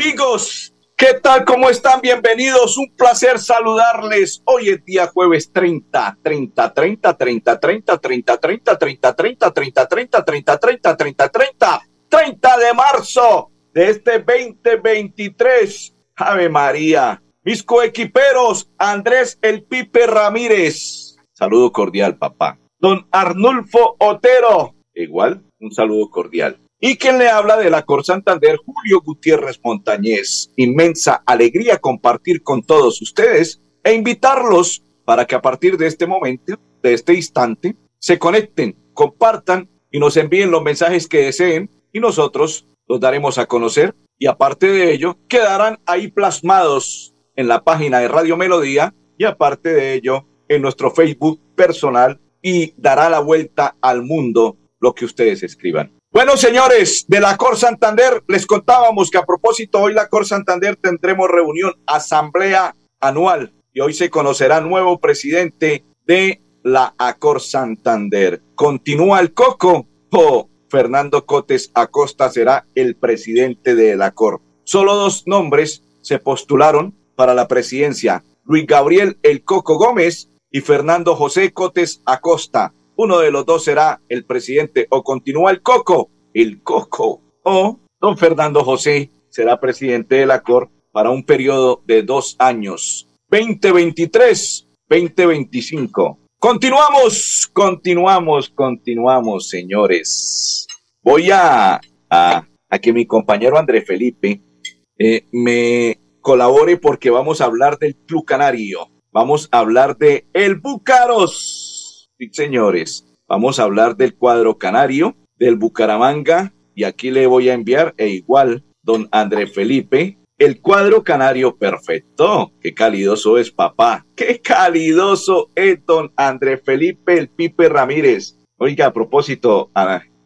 Amigos, ¿qué tal? ¿Cómo están? Bienvenidos. Un placer saludarles. Hoy es día jueves 30, 30, 30, 30, 30, 30, 30, 30, 30, 30, 30, 30, 30, 30, 30, 30 de marzo de este 2023. Ave María. Mis coequiperos, Andrés El Pipe Ramírez. Saludo cordial, papá. Don Arnulfo Otero. Igual, un saludo cordial. Y quien le habla de la Cor Santander, Julio Gutiérrez Montañez. Inmensa alegría compartir con todos ustedes e invitarlos para que a partir de este momento, de este instante, se conecten, compartan y nos envíen los mensajes que deseen y nosotros los daremos a conocer y aparte de ello quedarán ahí plasmados en la página de Radio Melodía y aparte de ello en nuestro Facebook personal y dará la vuelta al mundo lo que ustedes escriban. Bueno, señores, de la Cor Santander les contábamos que a propósito hoy la Cor Santander tendremos reunión, asamblea anual y hoy se conocerá nuevo presidente de la Acor Santander. Continúa el coco o Fernando Cotes Acosta será el presidente de la Cor. Solo dos nombres se postularon para la presidencia, Luis Gabriel El Coco Gómez y Fernando José Cotes Acosta. Uno de los dos será el presidente o continúa el Coco, el Coco, o don Fernando José será presidente de la COR para un periodo de dos años, 2023-2025. Continuamos, continuamos, continuamos, señores. Voy a, a, que mi compañero André Felipe eh, me colabore porque vamos a hablar del Club Canario. Vamos a hablar de el Búcaros Sí, señores, vamos a hablar del cuadro canario, del Bucaramanga, y aquí le voy a enviar, e igual, don André Felipe, el cuadro canario perfecto. Qué calidoso es, papá. Qué calidoso es don André Felipe, el Pipe Ramírez. Oiga, a propósito,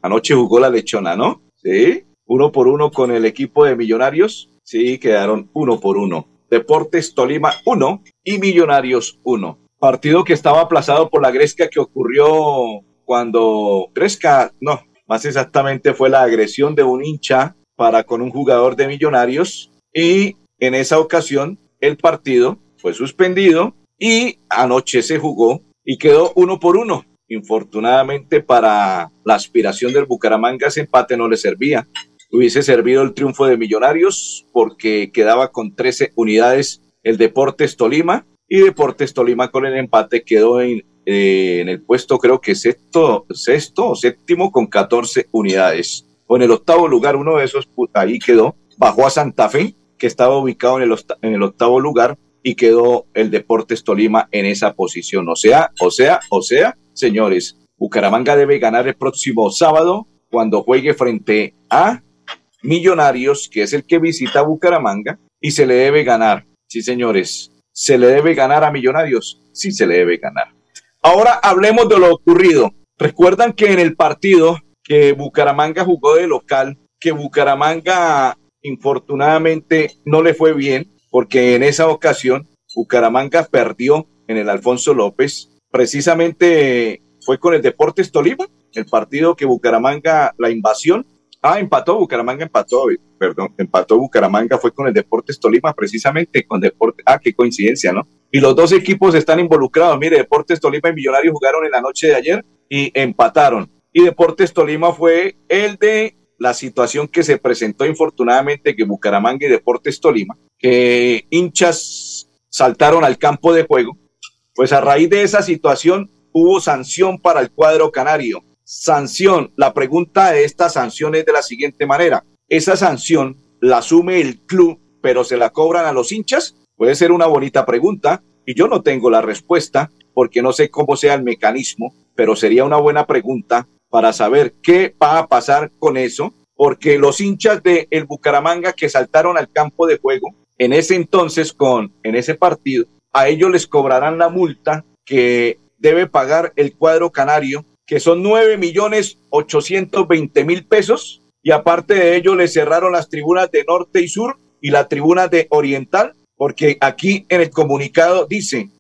anoche jugó la lechona, ¿no? Sí, uno por uno con el equipo de Millonarios. Sí, quedaron uno por uno. Deportes Tolima uno y Millonarios uno partido que estaba aplazado por la Gresca que ocurrió cuando Gresca, no, más exactamente fue la agresión de un hincha para con un jugador de Millonarios y en esa ocasión el partido fue suspendido y anoche se jugó y quedó uno por uno. Infortunadamente para la aspiración del Bucaramanga ese empate no le servía. Hubiese servido el triunfo de Millonarios porque quedaba con 13 unidades el Deportes Tolima y Deportes Tolima con el empate quedó en, eh, en el puesto creo que sexto, sexto o séptimo con 14 unidades. O en el octavo lugar, uno de esos ahí quedó, bajó a Santa Fe, que estaba ubicado en el, en el octavo lugar, y quedó el Deportes Tolima en esa posición. O sea, o sea, o sea, señores, Bucaramanga debe ganar el próximo sábado cuando juegue frente a Millonarios, que es el que visita Bucaramanga, y se le debe ganar. Sí, señores, ¿Se le debe ganar a Millonarios? Sí, se le debe ganar. Ahora hablemos de lo ocurrido. Recuerdan que en el partido que Bucaramanga jugó de local, que Bucaramanga infortunadamente no le fue bien, porque en esa ocasión Bucaramanga perdió en el Alfonso López. Precisamente fue con el Deportes Tolima, el partido que Bucaramanga, la invasión, Ah, empató, Bucaramanga empató, perdón, empató Bucaramanga, fue con el Deportes Tolima, precisamente con Deportes, ah, qué coincidencia, ¿no? Y los dos equipos están involucrados, mire, Deportes Tolima y Millonarios jugaron en la noche de ayer y empataron. Y Deportes Tolima fue el de la situación que se presentó infortunadamente que Bucaramanga y Deportes Tolima, que hinchas saltaron al campo de juego, pues a raíz de esa situación hubo sanción para el cuadro canario sanción. La pregunta de esta sanción es de la siguiente manera. ¿Esa sanción la asume el club, pero se la cobran a los hinchas? Puede ser una bonita pregunta y yo no tengo la respuesta porque no sé cómo sea el mecanismo, pero sería una buena pregunta para saber qué va a pasar con eso, porque los hinchas de el Bucaramanga que saltaron al campo de juego en ese entonces con en ese partido, a ellos les cobrarán la multa que debe pagar el cuadro canario, que son nueve millones ochocientos veinte mil pesos, y aparte de ello le cerraron las tribunas de norte y sur y la tribuna de oriental, porque aquí en el comunicado dice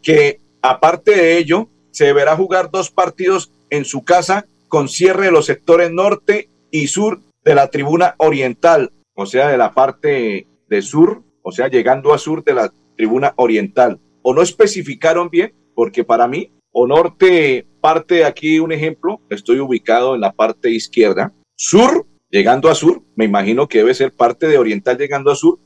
que aparte de ello se deberá jugar dos partidos en su casa con cierre de los sectores norte y sur de la tribuna oriental, o sea, de la parte de sur, o sea, llegando a sur de la tribuna oriental. O no especificaron bien, porque para mí, o norte parte de aquí un ejemplo, estoy ubicado en la parte izquierda, sur llegando a sur, me imagino que debe ser parte de oriental llegando a sur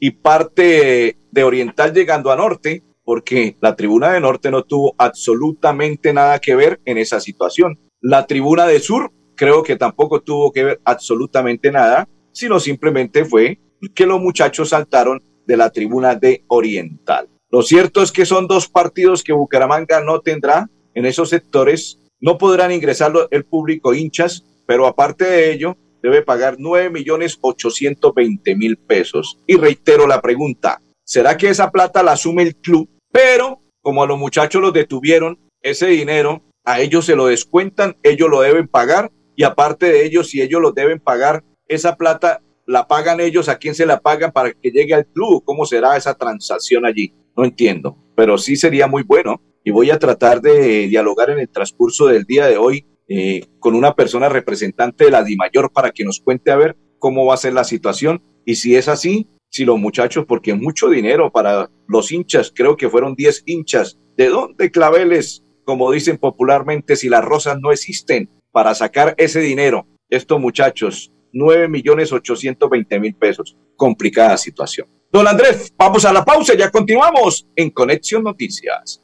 y parte de oriental llegando a norte, porque la tribuna de norte no tuvo absolutamente nada que ver en esa situación. La tribuna de sur creo que tampoco tuvo que ver absolutamente nada, sino simplemente fue que los muchachos saltaron de la tribuna de oriental. Lo cierto es que son dos partidos que Bucaramanga no tendrá en esos sectores, no podrán ingresar el público hinchas, pero aparte de ello, debe pagar 9 millones 820 mil pesos. Y reitero la pregunta, ¿será que esa plata la asume el club? Pero como a los muchachos los detuvieron, ese dinero a ellos se lo descuentan, ellos lo deben pagar y aparte de ellos, si ellos lo deben pagar, esa plata la pagan ellos, ¿a quién se la pagan para que llegue al club? ¿Cómo será esa transacción allí? No entiendo, pero sí sería muy bueno y voy a tratar de dialogar en el transcurso del día de hoy eh, con una persona representante de la DIMAYOR para que nos cuente a ver cómo va a ser la situación y si es así, si los muchachos, porque mucho dinero para los hinchas, creo que fueron 10 hinchas, ¿de dónde claveles, como dicen popularmente, si las rosas no existen para sacar ese dinero? Estos muchachos, 9 millones 820 mil pesos. Complicada situación. Don Andrés, vamos a la pausa, ya continuamos en Conexión Noticias.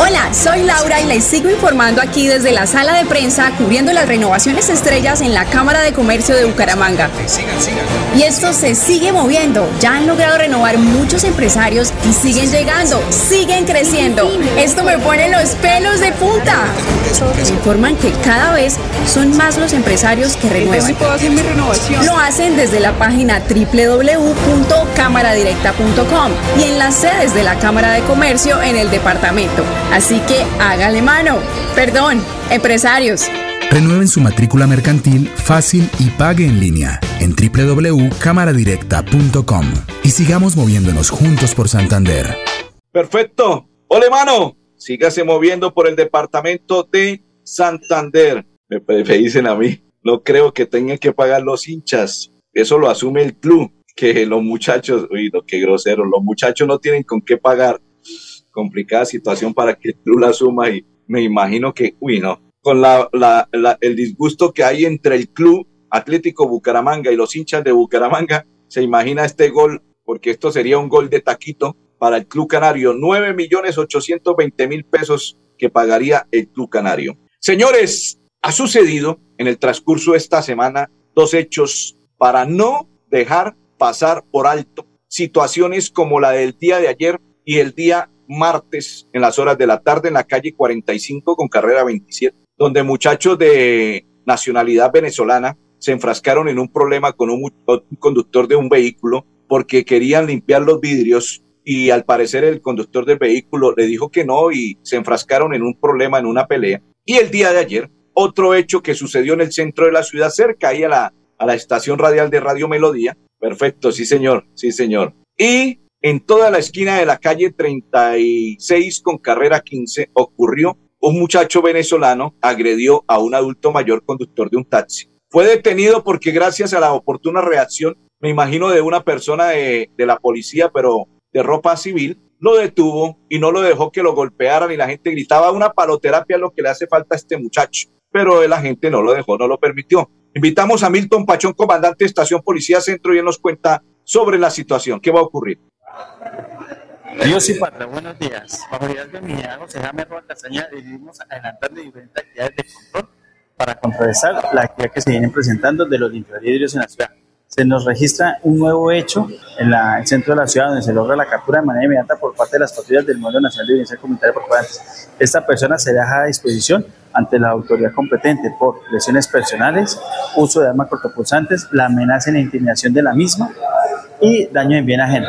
Hola, soy Laura y les sigo informando aquí desde la sala de prensa cubriendo las renovaciones estrellas en la Cámara de Comercio de Bucaramanga. Y esto se sigue moviendo. Ya han logrado renovar muchos empresarios y siguen llegando, siguen creciendo. Esto me pone los pelos de punta. Me informan que cada vez son más los empresarios que renuevan. Lo hacen desde la página www.cámaradirecta.com y en las sedes de la Cámara de Comercio en el departamento. Así que hágale mano. Perdón, empresarios. Renueven su matrícula mercantil fácil y pague en línea en www.cámaradirecta.com y sigamos moviéndonos juntos por Santander. Perfecto. Ole, mano. Sígase moviendo por el departamento de Santander. Me, dicen a mí. No creo que tengan que pagar los hinchas. Eso lo asume el club. Que los muchachos, uy, no, qué grosero. Los muchachos no tienen con qué pagar complicada situación para que tú la suma y me imagino que, uy, no, con la, el disgusto que hay entre el club Atlético Bucaramanga y los hinchas de Bucaramanga, se imagina este gol, porque esto sería un gol de taquito para el Club Canario, 9 millones 820 mil pesos que pagaría el Club Canario. Señores, ha sucedido en el transcurso de esta semana dos hechos para no dejar pasar por alto situaciones como la del día de ayer y el día martes en las horas de la tarde en la calle 45 con carrera 27, donde muchachos de nacionalidad venezolana se enfrascaron en un problema con un, conductor de un vehículo porque querían limpiar los vidrios y al parecer el conductor del vehículo le dijo que no y se enfrascaron en un problema, en una pelea. Y el día de ayer, otro hecho que sucedió en el centro de la ciudad, cerca ahí a la, a la estación radial de Radio Melodía. Perfecto, sí señor, sí señor. Y en toda la esquina de la calle 36 con carrera 15 ocurrió un muchacho venezolano agredió a un adulto mayor conductor de un taxi. Fue detenido porque gracias a la oportuna reacción, me imagino de una persona de, la policía, pero de ropa civil, lo detuvo y no lo dejó que lo golpearan y la gente gritaba una paloterapia lo que le hace falta a este muchacho. Pero la gente no lo dejó, no lo permitió. Invitamos a Milton Pachón, comandante de Estación Policía Centro, y él nos cuenta sobre la situación. ¿Qué va a ocurrir? Dios y Patria, buenos días. Bajo la de mi José Jaime Roa Castaña, decidimos adelantando diferentes actividades de control para contrarrestar la actividad que se vienen presentando de los limpiadores en la ciudad. Se nos registra un nuevo hecho en el centro de la ciudad donde se logra la captura de manera inmediata por parte de las patrullas del Modelo Nacional de Violencia Comunitaria por Esta persona se deja a disposición ante la autoridad competente por lesiones personales, uso de armas cortopulsantes, la amenaza y la intimidación de la misma y daño en bien ajeno.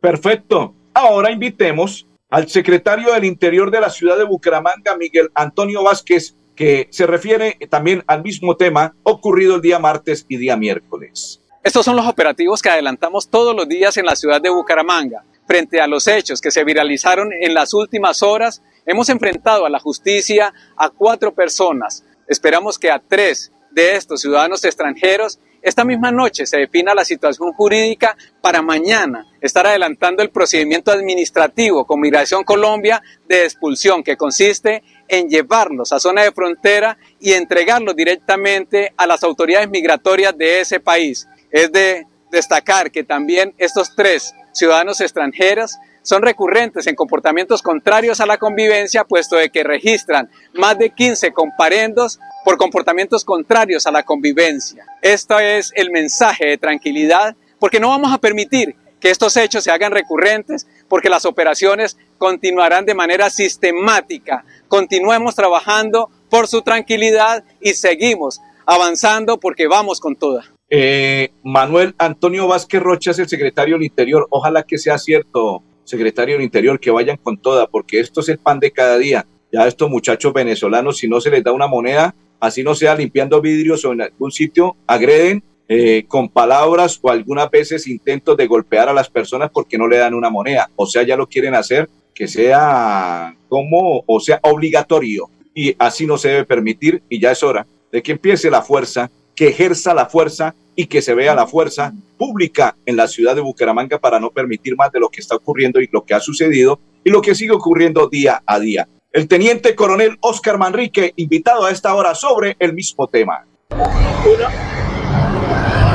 Perfecto. Ahora invitemos al secretario del Interior de la ciudad de Bucaramanga, Miguel Antonio Vázquez, que se refiere también al mismo tema ocurrido el día martes y día miércoles. Estos son los operativos que adelantamos todos los días en la ciudad de Bucaramanga. Frente a los hechos que se viralizaron en las últimas horas, hemos enfrentado a la justicia a cuatro personas. Esperamos que a tres de estos ciudadanos extranjeros esta misma noche se defina la situación jurídica para mañana estar adelantando el procedimiento administrativo con Migración Colombia de expulsión, que consiste en llevarlos a zona de frontera y entregarlos directamente a las autoridades migratorias de ese país. Es de destacar que también estos tres ciudadanos extranjeros son recurrentes en comportamientos contrarios a la convivencia, puesto de que registran más de 15 comparendos por comportamientos contrarios a la convivencia. Este es el mensaje de tranquilidad, porque no vamos a permitir que estos hechos se hagan recurrentes, porque las operaciones continuarán de manera sistemática. Continuemos trabajando por su tranquilidad y seguimos avanzando porque vamos con toda. Eh, Manuel Antonio Vázquez Rocha es el secretario del Interior. Ojalá que sea cierto, secretario del Interior, que vayan con toda, porque esto es el pan de cada día. Ya estos muchachos venezolanos, si no se les da una moneda, así no sea limpiando vidrios o en algún sitio, agreden eh, con palabras o algunas veces intentos de golpear a las personas porque no le dan una moneda. O sea, ya lo quieren hacer que sea como, o sea, obligatorio. Y así no se debe permitir y ya es hora de que empiece la fuerza, que ejerza la fuerza y que se vea la fuerza pública en la ciudad de Bucaramanga para no permitir más de lo que está ocurriendo y lo que ha sucedido y lo que sigue ocurriendo día a día. El teniente coronel Oscar Manrique, invitado a esta hora sobre el mismo tema.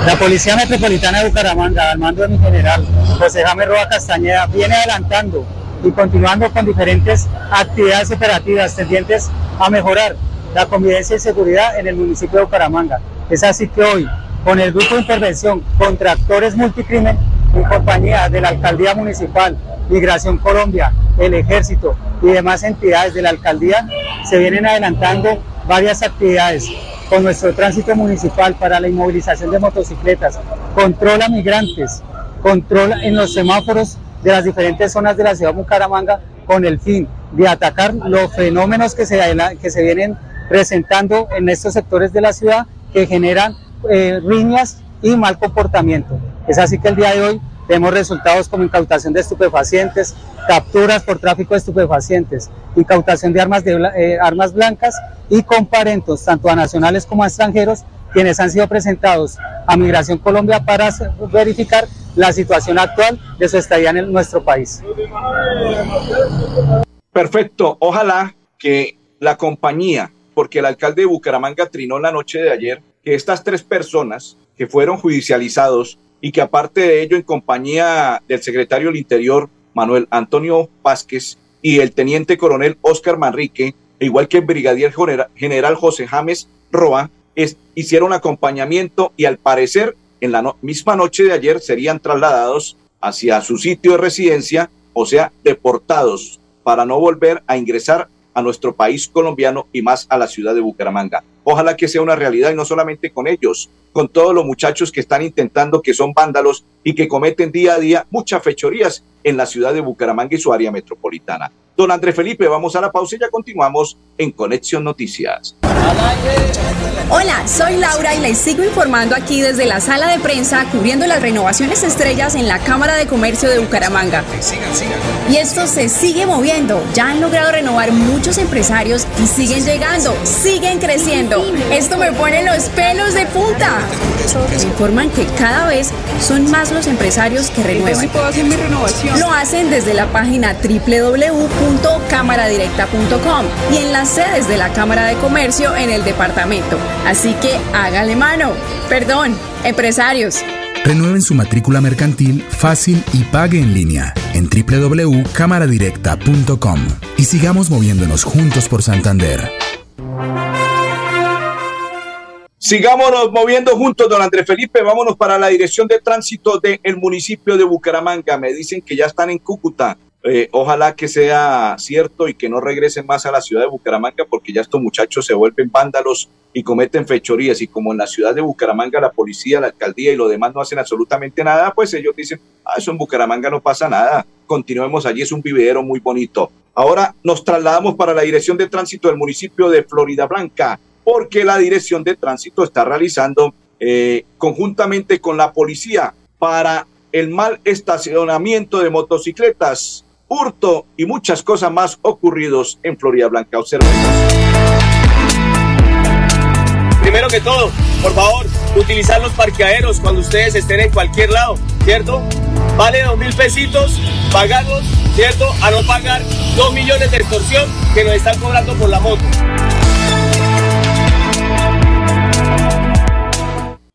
La Policía Metropolitana de Bucaramanga, al mando de mi general José Jaime Roa Castañeda, viene adelantando y continuando con diferentes actividades operativas tendientes a mejorar la convivencia y seguridad en el municipio de Bucaramanga. Es así que hoy, con el grupo de intervención contra actores multicrimen, en compañía de la Alcaldía Municipal, Migración Colombia, el Ejército y demás entidades de la Alcaldía, se vienen adelantando varias actividades con nuestro tránsito municipal para la inmovilización de motocicletas, controla migrantes, controla en los semáforos de las diferentes zonas de la ciudad de Bucaramanga con el fin de atacar los fenómenos que se, que se vienen presentando en estos sectores de la ciudad que generan eh, riñas y mal comportamiento. Es así que el día de hoy tenemos resultados como incautación de estupefacientes, capturas por tráfico de estupefacientes, incautación de armas, de, eh, armas blancas y comparentos, tanto a nacionales como a extranjeros, quienes han sido presentados a Migración Colombia para verificar la situación actual de su estadía en nuestro país. Perfecto. Ojalá que la compañía, porque el alcalde de Bucaramanga trinó la noche de ayer, que estas tres personas que fueron judicializados y que aparte de ello en compañía del secretario del Interior, Manuel Antonio Vázquez, y el teniente coronel Oscar Manrique, igual que el brigadier general José James Roa, hicieron acompañamiento y al parecer en la misma noche de ayer serían trasladados hacia su sitio de residencia, o sea, deportados para no volver a ingresar a nuestro país colombiano y más a la ciudad de Bucaramanga. Ojalá que sea una realidad y no solamente con ellos, con todos los muchachos que están intentando, que son vándalos y que cometen día a día muchas fechorías en la ciudad de Bucaramanga y su área metropolitana. Don André Felipe, vamos a la pausa y ya continuamos en Conexión Noticias. Hola, soy Laura y les sigo informando aquí desde la sala de prensa cubriendo las renovaciones estrellas en la Cámara de Comercio de Bucaramanga. Y esto se sigue moviendo. Ya han logrado renovar muchos empresarios y siguen llegando, siguen creciendo. Esto me pone los pelos de punta. Me informan que cada vez son más los empresarios que renuevan. Lo hacen desde la página www.cámaradirecta.com y en las sedes de la Cámara de Comercio en el departamento. Así que hágale mano. Perdón, empresarios. Renueven su matrícula mercantil fácil y pague en línea en www.cámaradirecta.com y sigamos moviéndonos juntos por Santander. Sigámonos moviendo juntos, don Andrés Felipe. Vámonos para la dirección de tránsito del municipio de Bucaramanga. Me dicen que ya están en Cúcuta. Eh, ojalá que sea cierto y que no regresen más a la ciudad de Bucaramanga porque ya estos muchachos se vuelven vándalos y cometen fechorías. Y como en la ciudad de Bucaramanga la policía, la alcaldía y lo demás no hacen absolutamente nada, pues ellos dicen, ah, eso en Bucaramanga no pasa nada, continuemos allí, es un vividero muy bonito. Ahora nos trasladamos para la dirección de tránsito del municipio de Florida Blanca porque la dirección de tránsito está realizando eh, conjuntamente con la policía para el mal estacionamiento de motocicletas hurto y muchas cosas más ocurridos en Florida Blanca. Observemos. Primero que todo, por favor, utilizar los parqueaderos cuando ustedes estén en cualquier lado, ¿cierto? Vale dos mil pesitos, pagarlos, ¿cierto? A no pagar dos millones de extorsión que nos están cobrando por la moto.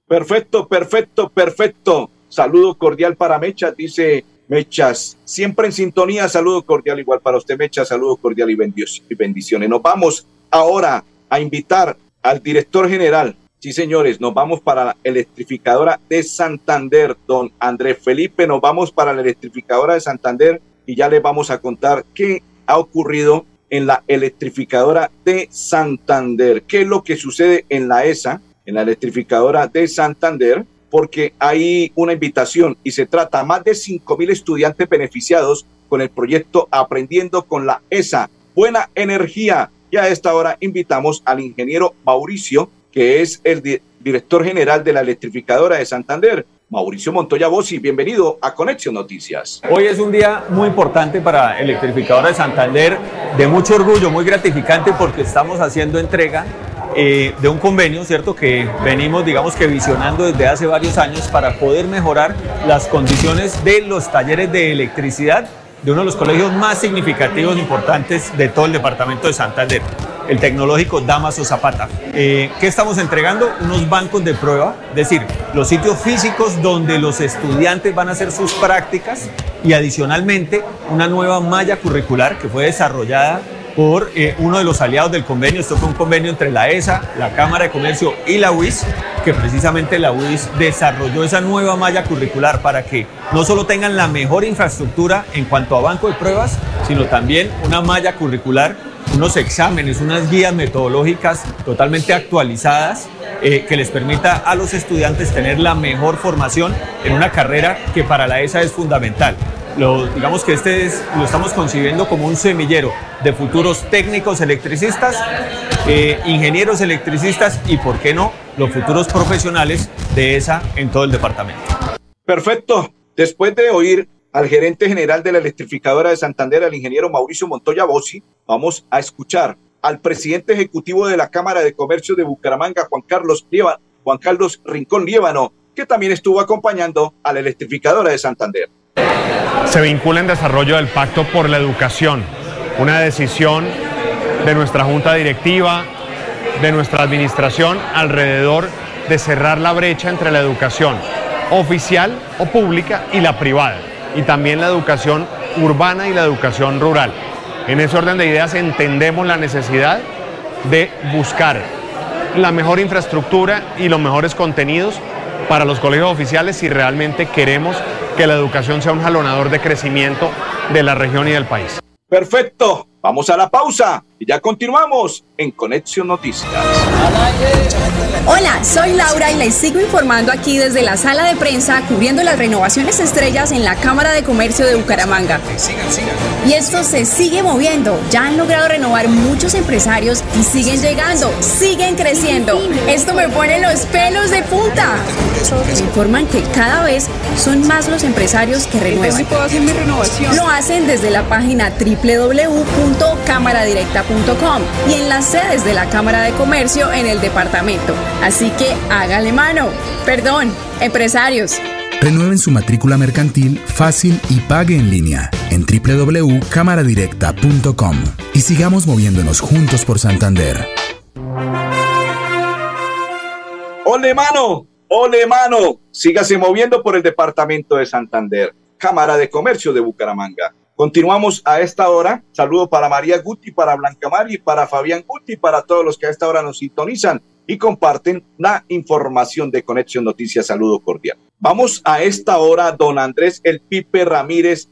Perfecto, perfecto, perfecto. Saludo cordial para Mecha, dice Mechas, siempre en sintonía, saludo cordial igual para usted, Mechas, saludo cordial y bendiciones. Nos vamos ahora a invitar al director general. Sí, señores, nos vamos para la electrificadora de Santander, don Andrés Felipe, nos vamos para la electrificadora de Santander y ya les vamos a contar qué ha ocurrido en la electrificadora de Santander, qué es lo que sucede en la ESA, en la electrificadora de Santander, porque hay una invitación y se trata a más de 5 mil estudiantes beneficiados con el proyecto Aprendiendo con la ESA. Buena energía. Y a esta hora invitamos al ingeniero Mauricio, que es el director general de la electrificadora de Santander. Mauricio Montoya Bossi, bienvenido a Conexión Noticias. Hoy es un día muy importante para Electrificadora de Santander, de mucho orgullo, muy gratificante porque estamos haciendo entrega eh, de un convenio, ¿cierto? Que venimos, digamos que visionando desde hace varios años para poder mejorar las condiciones de los talleres de electricidad de uno de los colegios más significativos e importantes de todo el departamento de Santander, el tecnológico Damaso Zapata. Eh, ¿Qué estamos entregando? Unos bancos de prueba, es decir, los sitios físicos donde los estudiantes van a hacer sus prácticas y adicionalmente una nueva malla curricular que fue desarrollada por eh, uno de los aliados del convenio. Esto fue un convenio entre la ESA, la Cámara de Comercio y la UIS, que precisamente la UIS desarrolló esa nueva malla curricular para que no solo tengan la mejor infraestructura en cuanto a banco de pruebas, sino también una malla curricular, unos exámenes, unas guías metodológicas totalmente actualizadas eh, que les permita a los estudiantes tener la mejor formación en una carrera que para la ESA es fundamental digamos que este es, lo estamos concibiendo como un semillero de futuros técnicos electricistas, eh, ingenieros electricistas y, ¿por qué no?, los futuros profesionales de esa en todo el departamento. Perfecto. Después de oír al gerente general de la electrificadora de Santander, al ingeniero Mauricio Montoya Bossi, vamos a escuchar al presidente ejecutivo de la Cámara de Comercio de Bucaramanga, Juan Carlos, Juan Carlos Rincón Líbano, que también estuvo acompañando a la electrificadora de Santander se vincula en desarrollo del Pacto por la Educación, una decisión de nuestra Junta Directiva, de nuestra Administración alrededor de cerrar la brecha entre la educación oficial o pública y la privada, y también la educación urbana y la educación rural. En ese orden de ideas entendemos la necesidad de buscar la mejor infraestructura y los mejores contenidos para los colegios oficiales si realmente queremos que la educación sea un jalonador de crecimiento de la región y del país. Perfecto, vamos a la pausa y ya continuamos en Conexión Noticias. Hola, soy Laura y les sigo informando aquí desde la sala de prensa cubriendo las renovaciones estrellas en la Cámara de Comercio de Bucaramanga. Y esto se sigue moviendo. Ya han logrado renovar muchos empresarios y siguen llegando, siguen creciendo. Esto me pone los pelos de punta. Me informan que cada vez son más los empresarios que renuevan. Lo hacen desde la página www.cámaradirecta.com y en las sedes de la Cámara de Comercio en el departamento. Así que hágale mano. Perdón, empresarios. Renueven su matrícula mercantil fácil y pague en línea en www.cámaradirecta.com y sigamos moviéndonos juntos por Santander. ¡Ole mano! ¡Ole mano! Sígase moviendo por el departamento de Santander. Cámara de Comercio de Bucaramanga. Continuamos a esta hora. Saludo para María Guti, para Blanca Mari, para Fabián Guti, para todos los que a esta hora nos sintonizan y comparten la información de Conexión Noticias. Saludo cordial. Vamos a esta hora, don Andrés El Pipe Ramírez,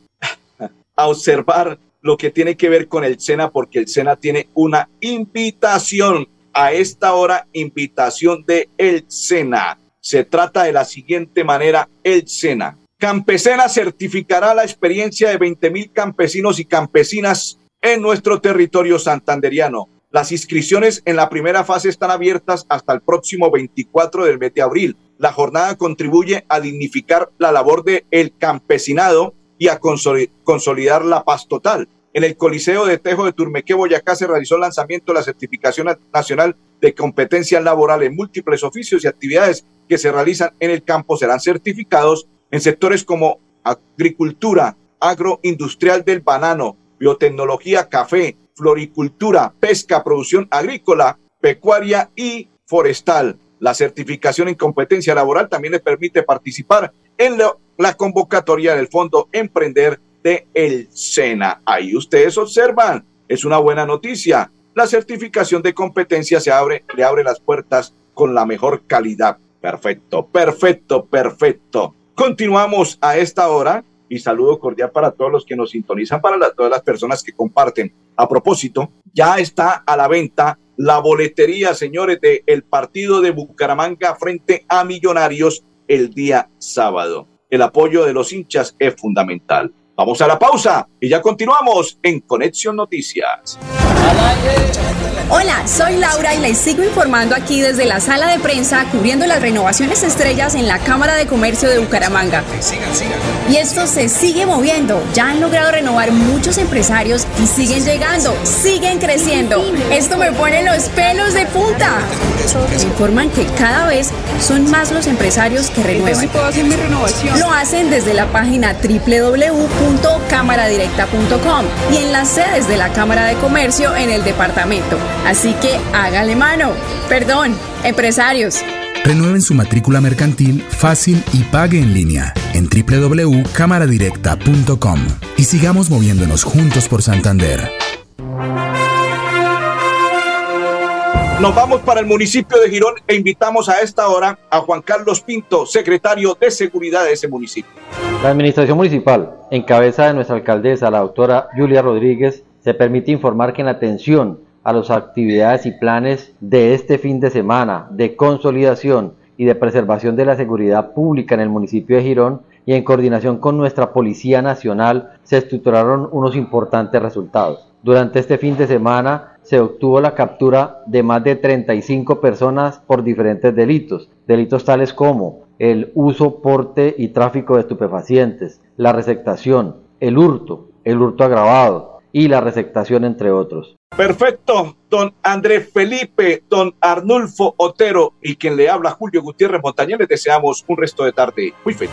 a observar lo que tiene que ver con el SENA, porque el SENA tiene una invitación a esta hora, invitación de el SENA. Se trata de la siguiente manera, el SENA. Campesena certificará la experiencia de 20 mil campesinos y campesinas en nuestro territorio santanderiano. Las inscripciones en la primera fase están abiertas hasta el próximo 24 del mes de abril. La jornada contribuye a dignificar la labor del el campesinado y a consolidar la paz total. En el Coliseo de Tejo de Turmeque, Boyacá, se realizó el lanzamiento de la certificación nacional de competencias laborales. Múltiples oficios y actividades que se realizan en el campo serán certificados en sectores como agricultura, agroindustrial del banano, biotecnología, café, floricultura, pesca, producción agrícola, pecuaria y forestal. La certificación en competencia laboral también le permite participar en la convocatoria del Fondo Emprender de el SENA. Ahí ustedes observan, es una buena noticia. La certificación de competencia se abre, le abre las puertas con la mejor calidad. Perfecto, perfecto, perfecto. Continuamos a esta hora y saludo cordial para todos los que nos sintonizan, para todas las personas que comparten. A propósito, ya está a la venta la boletería, señores, del el partido de Bucaramanga frente a Millonarios el día sábado. El apoyo de los hinchas es fundamental. Vamos a la pausa y ya continuamos en Conexión Noticias. Hola, soy Laura y les sigo informando aquí desde la sala de prensa cubriendo las renovaciones estrellas en la Cámara de Comercio de Bucaramanga. Y esto se sigue moviendo. Ya han logrado renovar muchos empresarios y siguen llegando, siguen creciendo. Esto me pone los pelos de punta. Me informan que cada vez son más los empresarios que renuevan. Lo hacen desde la página www.cámaradirecta.com y en las sedes de la Cámara de Comercio en el departamento. Así que hágale mano. Perdón, empresarios. Renueven su matrícula mercantil fácil y pague en línea en www.cámaradirecta.com y sigamos moviéndonos juntos por Santander. Nos vamos para el municipio de Girón e invitamos a esta hora a Juan Carlos Pinto, secretario de Seguridad de ese municipio. La administración municipal, en cabeza de nuestra alcaldesa, la doctora Julia Rodríguez, se permite informar que en atención a las actividades y planes de este fin de semana de consolidación y de preservación de la seguridad pública en el municipio de Girón y en coordinación con nuestra Policía Nacional se estructuraron unos importantes resultados. Durante este fin de semana se obtuvo la captura de más de 35 personas por diferentes delitos, delitos tales como el uso, porte y tráfico de estupefacientes, la receptación, el hurto, el hurto agravado, y la receptación, entre otros. Perfecto, don Andrés Felipe, don Arnulfo Otero y quien le habla Julio Gutiérrez Montañez, les deseamos un resto de tarde muy feliz.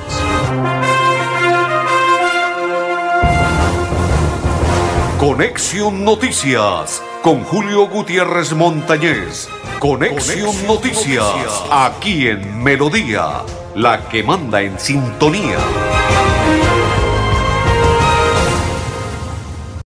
Conexión Noticias con Julio Gutiérrez Montañez. Conexión, Noticias, aquí en Melodía, la que manda en sintonía.